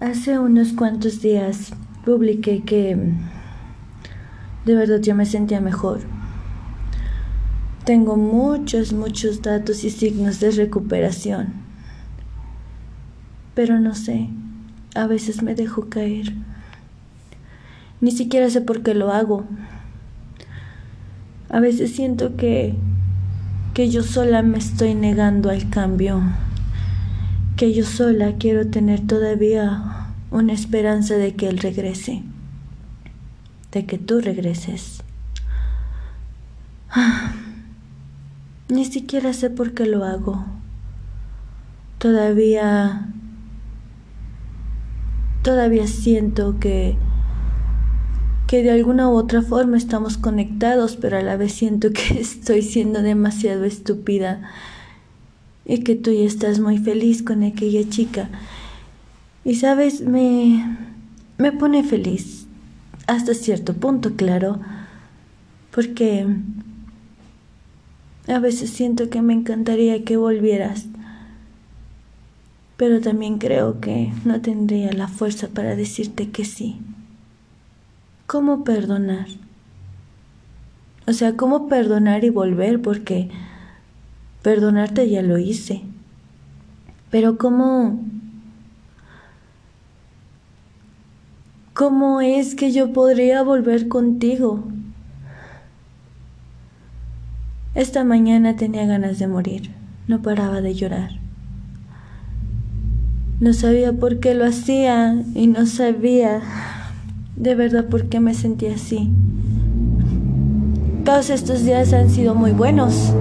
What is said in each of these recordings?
Hace unos cuantos días publiqué que de verdad yo me sentía mejor. Tengo muchos, muchos datos y signos de recuperación. Pero no sé, a veces me dejo caer. Ni siquiera sé por qué lo hago. A veces siento que que yo sola me estoy negando al cambio que yo sola quiero tener todavía una esperanza de que Él regrese, de que tú regreses. ni siquiera sé por qué lo hago. Todavía, todavía siento que, que de alguna u otra forma estamos conectados, pero a la vez siento que estoy siendo demasiado estúpida y que tú ya estás muy feliz con aquella chica. Y sabes, me, me pone feliz, hasta cierto punto, claro, porque a veces siento que me encantaría que volvieras, pero también creo que no tendría la fuerza para decirte que sí. ¿Cómo perdonar? O sea, ¿cómo perdonar y volver? Porque Perdonarte ya lo hice. Pero ¿cómo... ¿Cómo es que yo podría volver contigo? Esta mañana tenía ganas de morir. No paraba de llorar. No sabía por qué lo hacía y no sabía de verdad por qué me sentía así. Todos estos días han sido muy buenos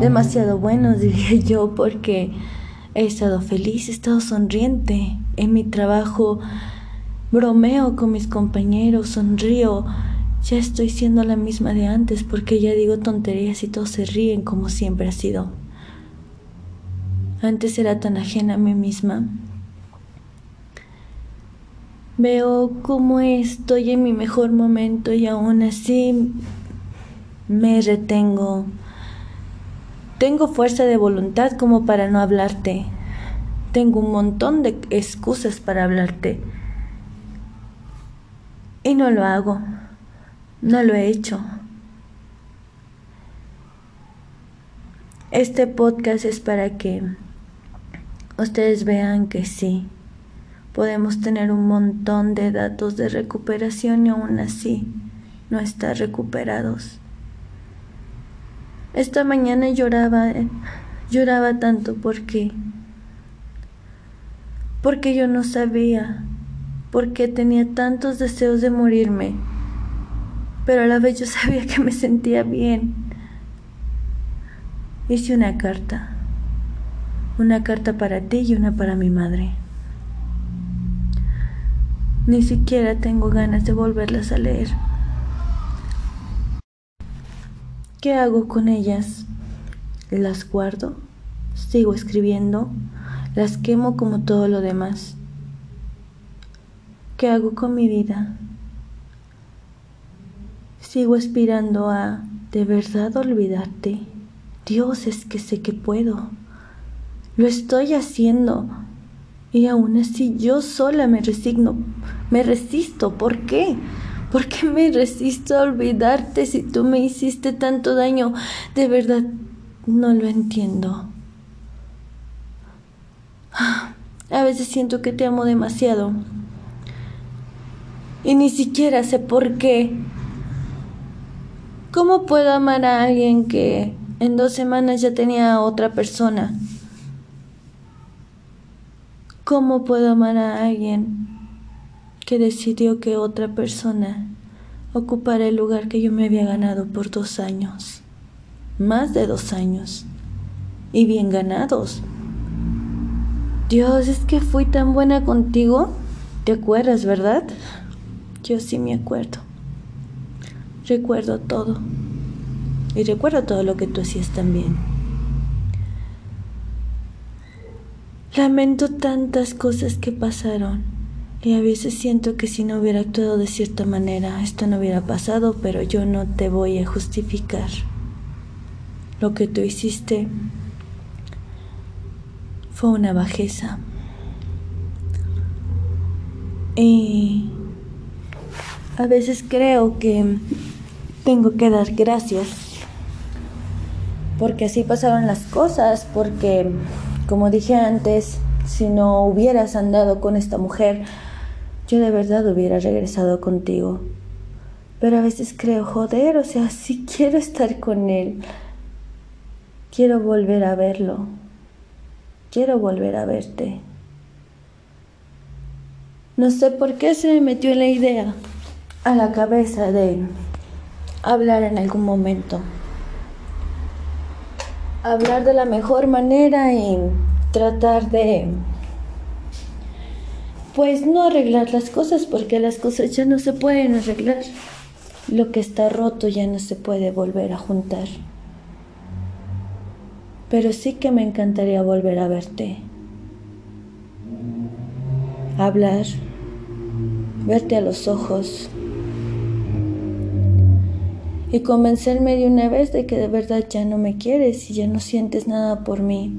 demasiado buenos, diría yo, porque he estado feliz, he estado sonriente. En mi trabajo bromeo con mis compañeros, sonrío. Ya estoy siendo la misma de antes porque ya digo tonterías y todos se ríen como siempre ha sido. Antes era tan ajena a mí misma. Veo cómo estoy en mi mejor momento y aún así me retengo tengo fuerza de voluntad como para no hablarte. Tengo un montón de excusas para hablarte. Y no lo hago. No lo he hecho. Este podcast es para que ustedes vean que sí, podemos tener un montón de datos de recuperación y aún así no estar recuperados. Esta mañana lloraba, lloraba tanto porque porque yo no sabía, porque tenía tantos deseos de morirme, pero a la vez yo sabía que me sentía bien. Hice una carta, una carta para ti y una para mi madre. Ni siquiera tengo ganas de volverlas a leer. ¿Qué hago con ellas? ¿Las guardo? ¿Sigo escribiendo? ¿Las quemo como todo lo demás? ¿Qué hago con mi vida? Sigo aspirando a de verdad olvidarte. Dios, es que sé que puedo. Lo estoy haciendo. Y aún así yo sola me resigno, me resisto. ¿Por qué? ¿Por qué me resisto a olvidarte si tú me hiciste tanto daño? De verdad, no lo entiendo. A veces siento que te amo demasiado. Y ni siquiera sé por qué. ¿Cómo puedo amar a alguien que en dos semanas ya tenía a otra persona? ¿Cómo puedo amar a alguien que decidió que otra persona ocupara el lugar que yo me había ganado por dos años, más de dos años, y bien ganados. Dios, es que fui tan buena contigo. ¿Te acuerdas, verdad? Yo sí me acuerdo. Recuerdo todo. Y recuerdo todo lo que tú hacías también. Lamento tantas cosas que pasaron y a veces siento que si no hubiera actuado de cierta manera, esto no hubiera pasado, pero yo no te voy a justificar. Lo que tú hiciste fue una bajeza. Y a veces creo que tengo que dar gracias porque así pasaron las cosas, porque como dije antes, si no hubieras andado con esta mujer, yo de verdad hubiera regresado contigo. Pero a veces creo, joder, o sea, si quiero estar con él, quiero volver a verlo, quiero volver a verte. No sé por qué se me metió la idea a la cabeza de hablar en algún momento. Hablar de la mejor manera y tratar de pues no arreglar las cosas porque las cosas ya no se pueden arreglar. Lo que está roto ya no se puede volver a juntar. Pero sí que me encantaría volver a verte. Hablar, verte a los ojos y convencerme de una vez de que de verdad ya no me quieres y ya no sientes nada por mí.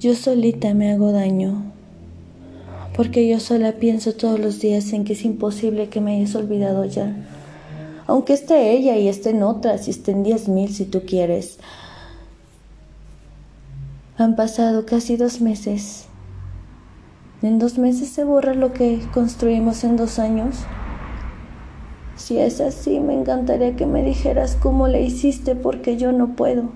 Yo solita me hago daño, porque yo sola pienso todos los días en que es imposible que me hayas olvidado ya. Aunque esté ella y esté en otras y esté en diez mil si tú quieres. Han pasado casi dos meses. En dos meses se borra lo que construimos en dos años. Si es así, me encantaría que me dijeras cómo le hiciste porque yo no puedo.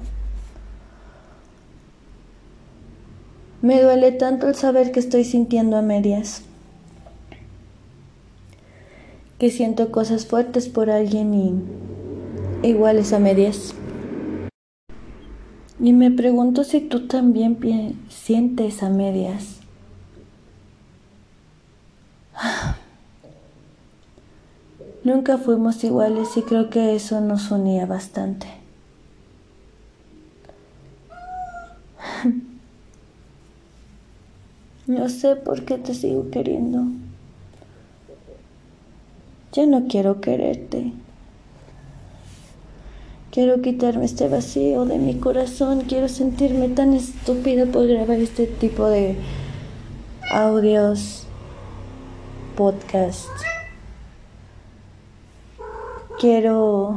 Me duele tanto el saber que estoy sintiendo a medias, que siento cosas fuertes por alguien y iguales a medias. Y me pregunto si tú también sientes a medias. Nunca fuimos iguales y creo que eso nos unía bastante. No sé por qué te sigo queriendo. Ya no quiero quererte. Quiero quitarme este vacío de mi corazón. Quiero sentirme tan estúpida por grabar este tipo de audios, podcast. Quiero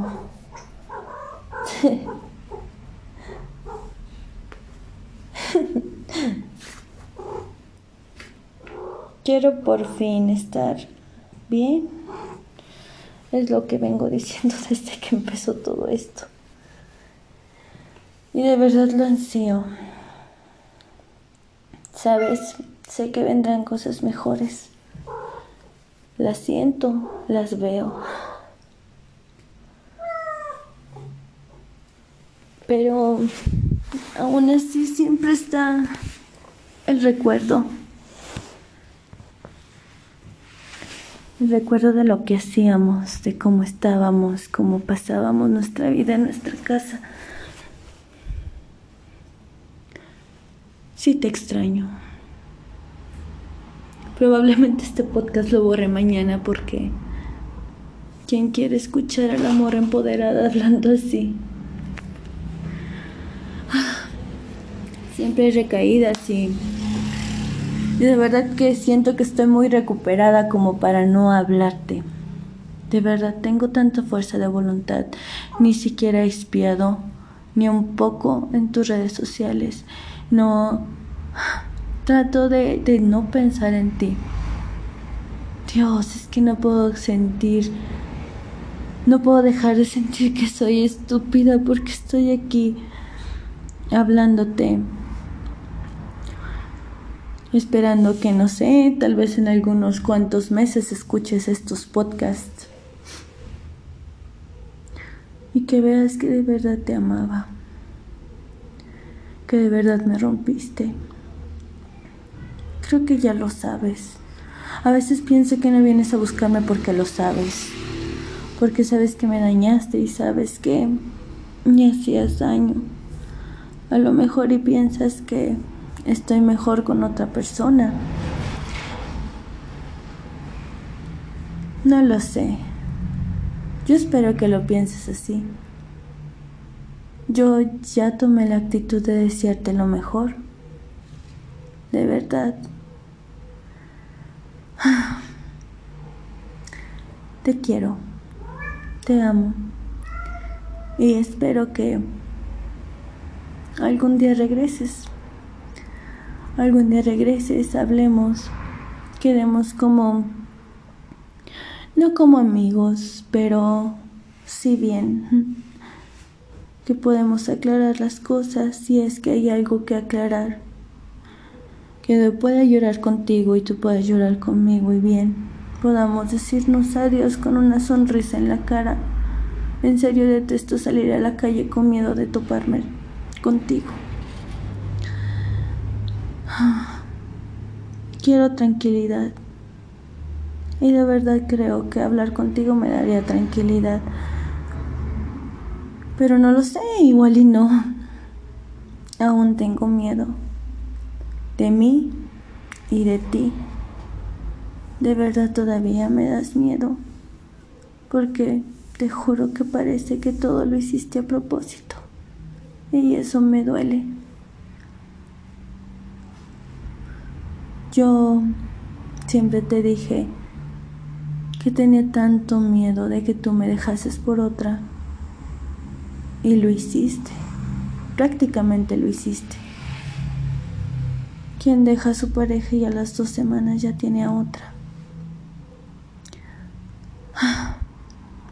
Quiero por fin estar bien. Es lo que vengo diciendo desde que empezó todo esto. Y de verdad lo ansío. Sabes, sé que vendrán cosas mejores. Las siento, las veo. Pero aún así siempre está el recuerdo. Recuerdo de lo que hacíamos, de cómo estábamos, cómo pasábamos nuestra vida en nuestra casa. Sí te extraño. Probablemente este podcast lo borre mañana porque ¿quién quiere escuchar al amor empoderada hablando así? Siempre hay recaídas y y de verdad que siento que estoy muy recuperada como para no hablarte. De verdad tengo tanta fuerza de voluntad. Ni siquiera he espiado ni un poco en tus redes sociales. No trato de, de no pensar en ti. Dios, es que no puedo sentir, no puedo dejar de sentir que soy estúpida porque estoy aquí hablándote esperando que, no sé, tal vez en algunos cuantos meses escuches estos podcasts y que veas que de verdad te amaba, que de verdad me rompiste. Creo que ya lo sabes. A veces pienso que no vienes a buscarme porque lo sabes, porque sabes que me dañaste y sabes que me hacías daño. A lo mejor y piensas que estoy mejor con otra persona. No lo sé. Yo espero que lo pienses así. Yo ya tomé la actitud de desearte lo mejor. De verdad. Te quiero, te amo y espero que algún día regreses. Algún día regreses, hablemos, quedemos como, no como amigos, pero sí bien, que podemos aclarar las cosas si es que hay algo que aclarar. Que yo pueda llorar contigo y tú puedas llorar conmigo y bien, podamos decirnos adiós con una sonrisa en la cara. En serio detesto salir a la calle con miedo de toparme contigo. Quiero tranquilidad. Y de verdad creo que hablar contigo me daría tranquilidad. Pero no lo sé, igual y no. Aún tengo miedo. De mí y de ti. De verdad todavía me das miedo. Porque te juro que parece que todo lo hiciste a propósito. Y eso me duele. Yo siempre te dije que tenía tanto miedo de que tú me dejases por otra. Y lo hiciste. Prácticamente lo hiciste. Quien deja a su pareja y a las dos semanas ya tiene a otra.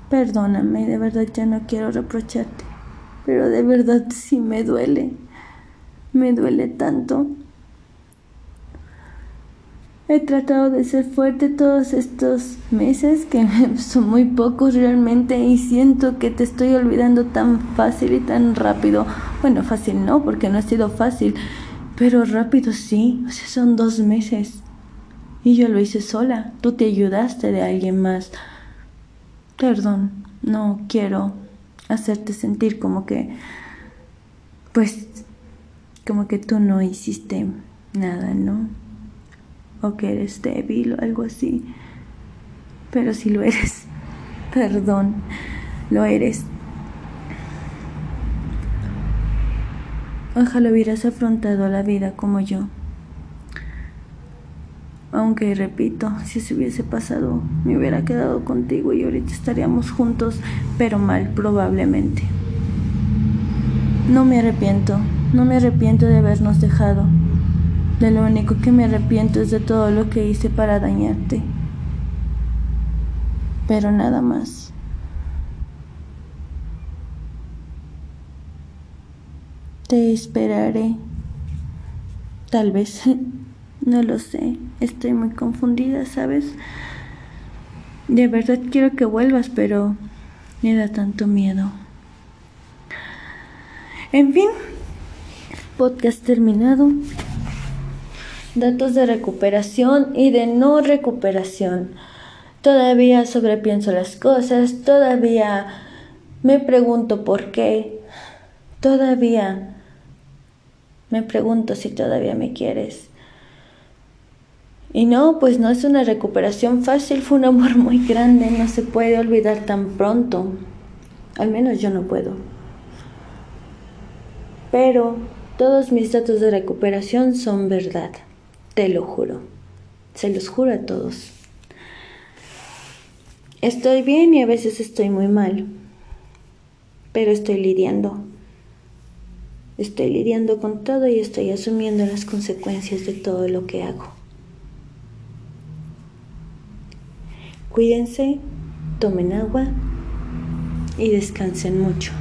Perdóname, de verdad ya no quiero reprocharte pero de verdad sí me duele, me duele tanto. He tratado de ser fuerte todos estos meses, que son muy pocos realmente, y siento que te estoy olvidando tan fácil y tan rápido. Bueno, fácil no, porque no ha sido fácil, pero rápido sí, o sea, son dos meses. Y yo lo hice sola, tú te ayudaste de alguien más. Perdón, no quiero hacerte sentir como que, pues, como que tú no hiciste nada, ¿no? Que eres débil o algo así. Pero si lo eres, perdón, lo eres. Ojalá hubieras afrontado la vida como yo. Aunque repito, si se hubiese pasado, me hubiera quedado contigo y ahorita estaríamos juntos, pero mal probablemente. No me arrepiento, no me arrepiento de habernos dejado. De lo único que me arrepiento es de todo lo que hice para dañarte. Pero nada más. Te esperaré. Tal vez. No lo sé, estoy muy confundida, ¿sabes? De verdad quiero que vuelvas, pero me da tanto miedo. En fin, podcast terminado. Datos de recuperación y de no recuperación. Todavía sobrepienso las cosas, todavía me pregunto por qué, todavía me pregunto si todavía me quieres. Y no, pues no es una recuperación fácil, fue un amor muy grande, no se puede olvidar tan pronto. Al menos yo no puedo. Pero todos mis datos de recuperación son verdad, te lo juro. Se los juro a todos. Estoy bien y a veces estoy muy mal, pero estoy lidiando. Estoy lidiando con todo y estoy asumiendo las consecuencias de todo lo que hago. Cuídense, tomen agua y descansen mucho.